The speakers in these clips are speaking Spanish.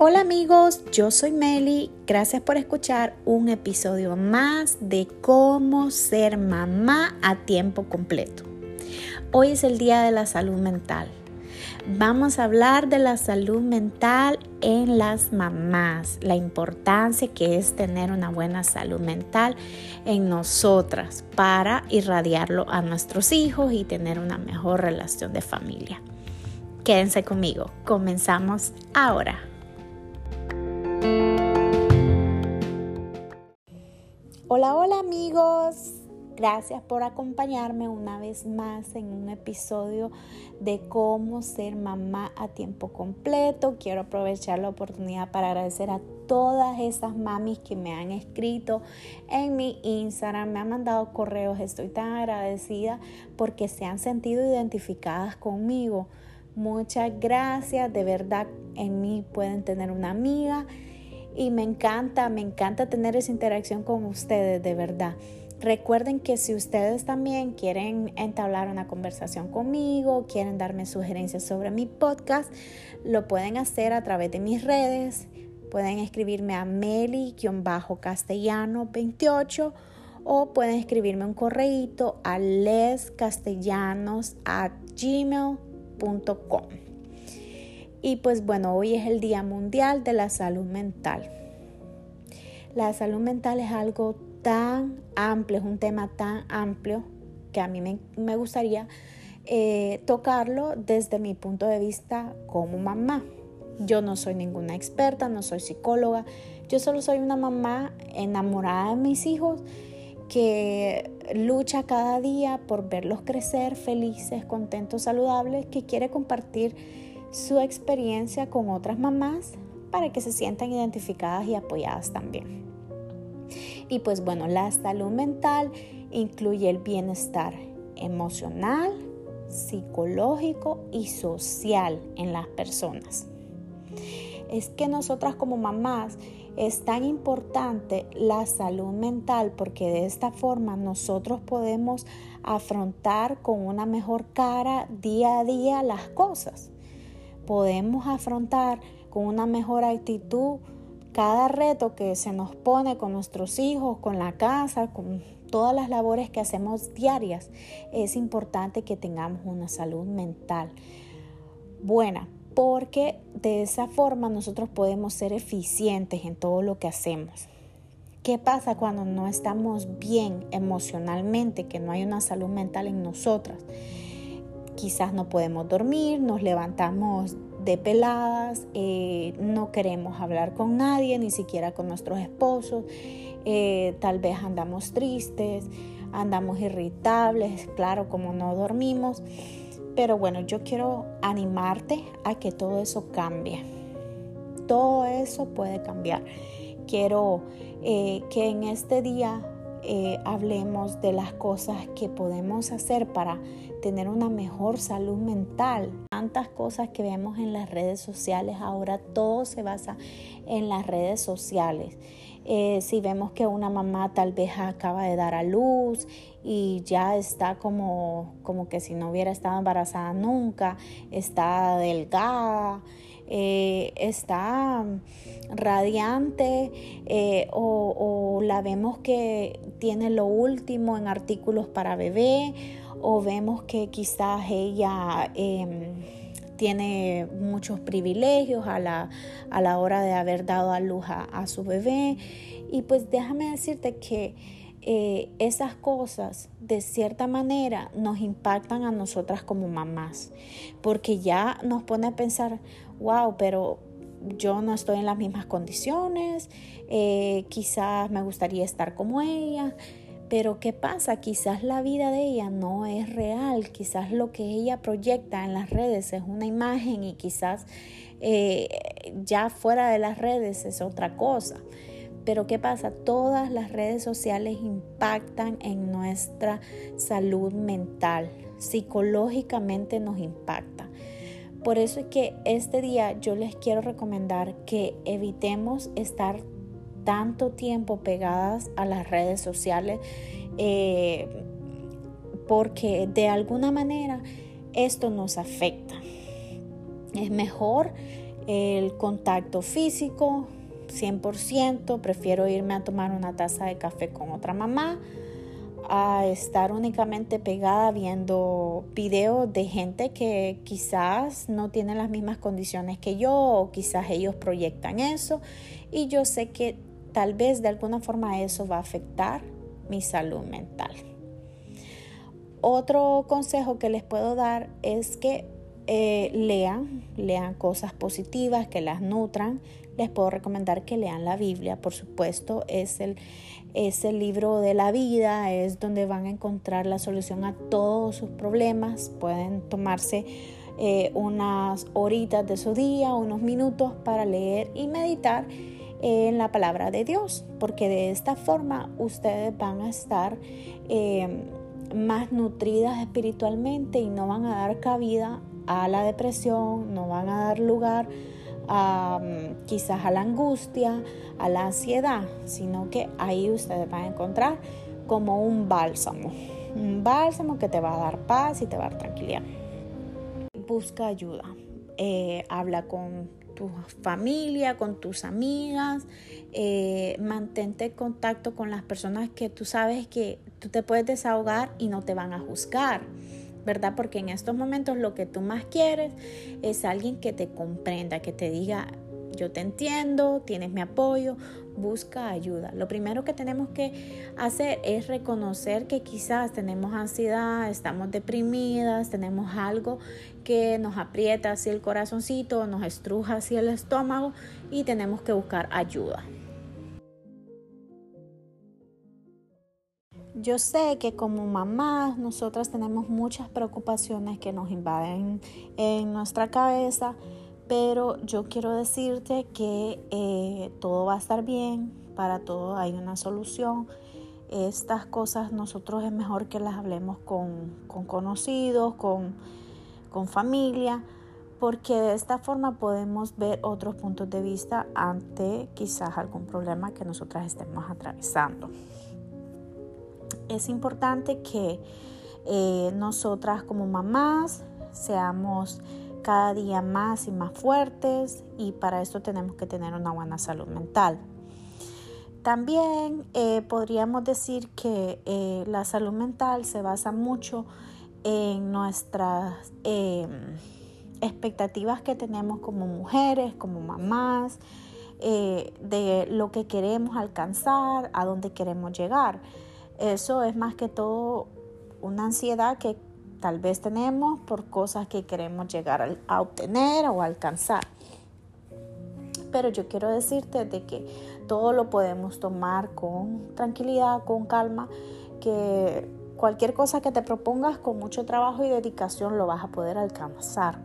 Hola amigos, yo soy Meli. Gracias por escuchar un episodio más de cómo ser mamá a tiempo completo. Hoy es el Día de la Salud Mental. Vamos a hablar de la salud mental en las mamás, la importancia que es tener una buena salud mental en nosotras para irradiarlo a nuestros hijos y tener una mejor relación de familia. Quédense conmigo, comenzamos ahora. Hola, hola amigos. Gracias por acompañarme una vez más en un episodio de cómo ser mamá a tiempo completo. Quiero aprovechar la oportunidad para agradecer a todas esas mamis que me han escrito en mi Instagram, me han mandado correos. Estoy tan agradecida porque se han sentido identificadas conmigo. Muchas gracias, de verdad en mí pueden tener una amiga y me encanta, me encanta tener esa interacción con ustedes, de verdad. Recuerden que si ustedes también quieren entablar una conversación conmigo, quieren darme sugerencias sobre mi podcast, lo pueden hacer a través de mis redes. Pueden escribirme a meli-castellano28 o pueden escribirme un correíto a lescastellanos@gmail.com. Y pues bueno, hoy es el Día Mundial de la Salud Mental. La salud mental es algo tan amplio, es un tema tan amplio que a mí me, gustaría eh, tocarlo desde mi punto de vista como mamá. Yo no soy ninguna experta, no soy psicóloga, yo solo soy una mamá enamorada de mis hijos que lucha cada día por verlos crecer felices, contentos, saludables, que quiere compartir su experiencia con otras mamás para que se sientan identificadas y apoyadas también. Y pues bueno, la salud mental incluye el bienestar emocional, psicológico y social en las personas. Es que nosotras como mamás es tan importante la salud mental porque de esta forma nosotros podemos afrontar con una mejor cara día a día las cosas podemos afrontar con una mejor actitud cada reto que se nos pone con nuestros hijos, con la casa, con todas las labores que hacemos diarias, es importante que tengamos una salud mental buena, porque de esa forma nosotros podemos ser eficientes en todo lo que hacemos. ¿Qué pasa cuando no estamos bien emocionalmente, que no hay una salud mental en nosotras? Quizás no podemos dormir, nos levantamos de peladas, eh, no queremos hablar con nadie, ni siquiera con nuestros esposos, eh, tal vez andamos tristes, andamos irritables, claro, como no dormimos, pero bueno, yo quiero animarte a que todo eso cambie. Todo eso puede cambiar. Quiero eh, que en este día eh, hablemos de las cosas que podemos hacer para tener una mejor salud mental. Tantas cosas que vemos en las redes sociales, ahora todo se basa en las redes sociales. Eh, si vemos que una mamá tal vez acaba de dar a luz y ya está como, como que si no hubiera estado embarazada nunca, está delgada, eh, está radiante eh, o, la vemos que tiene lo último en artículos para bebé o vemos que quizás ella em, tiene muchos privilegios a la, a la, hora de haber dado a luz a, su bebé. Y pues déjame decirte que eh, esas cosas de cierta manera nos impactan a nosotras como mamás, porque ya nos pone a pensar, wow, pero yo no estoy en las mismas condiciones, eh, quizás me gustaría estar como ella, pero ¿qué pasa? Quizás la vida de ella no es real, quizás lo que ella proyecta en las redes es una imagen y quizás eh, ya fuera de las redes es otra cosa. Pero ¿qué pasa? Todas las redes sociales impactan en nuestra salud mental, psicológicamente nos impacta. Por eso es que este día yo les quiero recomendar que evitemos estar tanto tiempo pegadas a las redes sociales eh, porque de alguna manera esto nos afecta. Es mejor el contacto físico, 100%, prefiero irme a tomar una taza de café con otra mamá a estar únicamente pegada viendo videos de gente que quizás no tiene las mismas condiciones que yo o quizás ellos proyectan eso y yo sé que tal vez de alguna forma eso va a afectar mi salud mental. Otro consejo que les puedo dar es que eh, lean, lean cosas positivas, que las nutran. Les puedo recomendar que lean la Biblia, por supuesto, es el, es el libro de la vida, es donde van a encontrar la solución a todos sus problemas. Pueden tomarse eh, unas horitas de su día, unos minutos para leer y meditar en la palabra de Dios, porque de esta forma ustedes van a estar eh, más nutridas espiritualmente y no van a dar cabida a la depresión, no van a dar lugar quizás a la angustia, a la ansiedad, sino que ahí ustedes van a encontrar como un bálsamo, un bálsamo que te va a dar paz y te va a dar tranquilidad. Busca ayuda, eh, habla con tu familia, con tus amigas, eh, mantente en contacto con las personas que tú sabes que tú te puedes desahogar y no te van a juzgar. ¿Verdad? Porque en estos momentos lo que tú más quieres es alguien que te comprenda, que te diga, yo te entiendo, tienes mi apoyo, busca ayuda. Lo primero que tenemos que hacer es reconocer que quizás tenemos ansiedad, estamos deprimidas, tenemos algo que nos aprieta así el corazoncito, nos estruja así el estómago y tenemos que buscar ayuda. Yo sé que como mamás nosotras tenemos muchas preocupaciones que nos invaden en nuestra cabeza, pero yo quiero decirte que eh, todo va a estar bien, para todo hay una solución. Estas cosas nosotros es mejor que las hablemos con, conocidos, con, con familia, porque de esta forma podemos ver otros puntos de vista ante quizás algún problema que nosotras estemos atravesando es importante que eh, nosotras como mamás seamos cada día más y más fuertes y para esto tenemos que tener una buena salud mental. También eh, podríamos decir que eh, la salud mental se basa mucho en nuestras em, expectativas que tenemos como mujeres, como mamás, de lo que queremos alcanzar, a dónde queremos llegar. Eso es más que todo una ansiedad que tal vez tenemos por cosas que queremos llegar a obtener o alcanzar. Pero yo quiero decirte de que todo lo podemos tomar con tranquilidad, con calma, que cualquier cosa que te propongas con mucho trabajo y dedicación lo vas a poder alcanzar.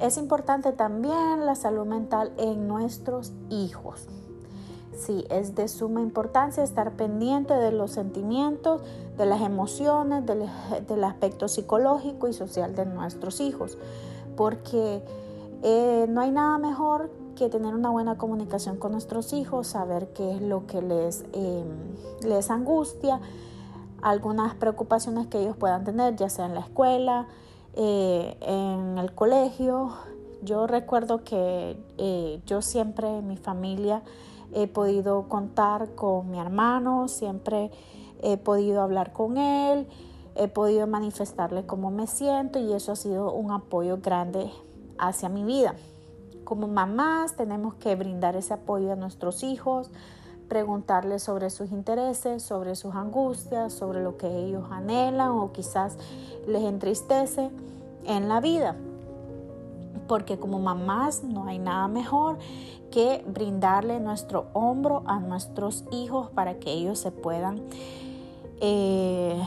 Es importante también la salud mental en nuestros hijos. Sí, es de suma importancia estar pendiente de los sentimientos, de las emociones, del, aspecto psicológico y social de nuestros hijos, porque eh, no hay nada mejor que tener una buena comunicación con nuestros hijos, saber qué es lo que les, em, les angustia, algunas preocupaciones que ellos puedan tener, ya sea en la escuela, eh, en el colegio. Yo recuerdo que eh, yo siempre, mi familia, he podido contar con mi hermano, siempre he podido hablar con él, he podido manifestarle cómo me siento y eso ha sido un apoyo grande hacia mi vida. Como mamás tenemos que brindar ese apoyo a nuestros hijos, preguntarles sobre sus intereses, sobre sus angustias, sobre lo que ellos anhelan o quizás les entristece en la vida porque como mamás no hay nada mejor que brindarle nuestro hombro a nuestros hijos para que ellos se puedan eh,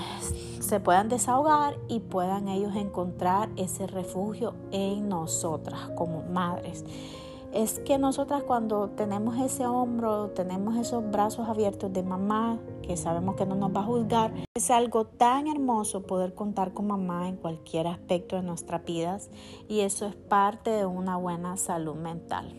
se puedan desahogar y puedan ellos encontrar ese refugio en nosotras como madres es que nosotras cuando tenemos ese hombro, tenemos esos brazos abiertos de mamá, que sabemos que no nos va a juzgar, es algo tan hermoso poder contar con mamá en cualquier aspecto de nuestras vidas y eso es parte de una buena salud mental.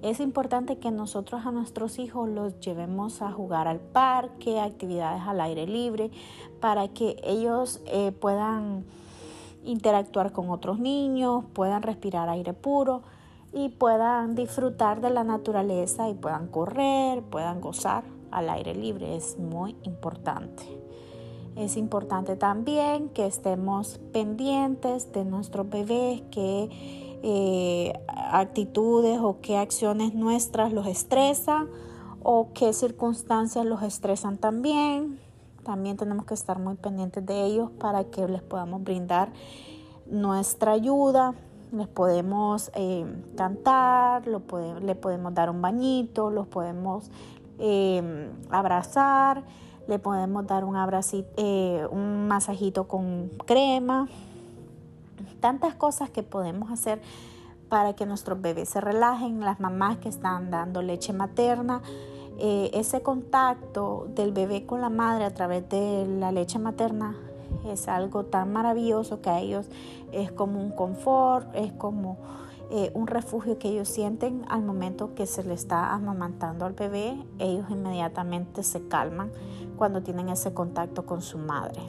Es importante que nosotros a nuestros hijos los llevemos a jugar al parque, actividades al aire libre, para que ellos eh, puedan interactuar con otros niños, puedan respirar aire puro y puedan disfrutar de la naturaleza y puedan correr, puedan gozar al aire libre. Es muy importante. Es importante también que estemos pendientes de nuestros bebés, qué eh, actitudes o qué acciones nuestras los estresan o qué circunstancias los estresan también. También tenemos que estar muy pendientes de ellos para que les podamos brindar nuestra ayuda. Les podemos eh, cantar, le podemos dar un bañito, los podemos eh, abrazar, le podemos dar un, abracito, eh, un masajito con crema. Tantas cosas que podemos hacer para que nuestros bebés se relajen, las mamás que están dando leche materna ese contacto del bebé con la madre a través de la leche materna es algo tan maravilloso que a ellos es como un confort, es como eh, un refugio que ellos sienten al momento que se le está amamantando al bebé. Ellos inmediatamente se calman cuando tienen ese contacto con su madre.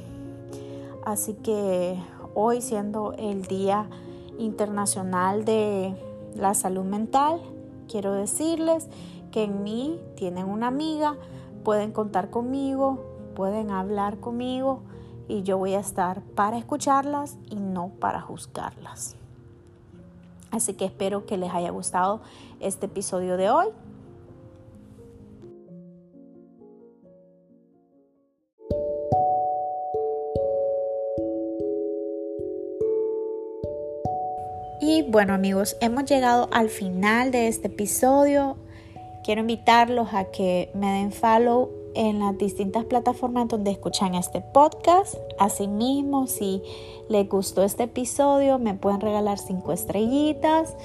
Así que hoy siendo el Día Internacional de la Salud Mental, quiero decirles que en mí tienen una amiga, pueden contar conmigo, pueden hablar conmigo y yo voy a estar para escucharlas y no para juzgarlas. Así que espero que les haya gustado este episodio de hoy. Y bueno amigos, hemos llegado al final de este episodio. Quiero invitarlos a que me den follow en las distintas plataformas donde escuchan este podcast. Asimismo, si les gustó este episodio, me pueden regalar cinco estrellitas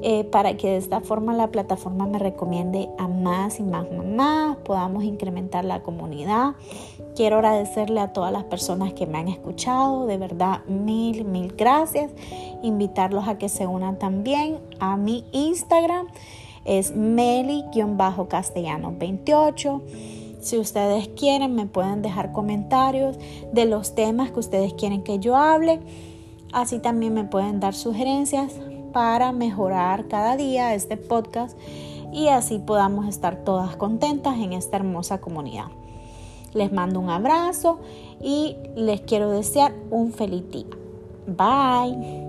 eh, para que de esta forma la plataforma me recomiende a más y más mamás, podamos incrementar la comunidad. Quiero agradecerle a todas las personas que me han escuchado, de verdad mil, mil gracias. Invitarlos a que se unan también a mi Instagram es meli-castellano28. Si ustedes quieren, me pueden dejar comentarios de los temas que ustedes quieren que yo hable. Así también me pueden dar sugerencias para mejorar cada día este podcast y así podamos estar todas contentas en esta hermosa comunidad. Les mando un abrazo y les quiero desear un feliz día. Bye.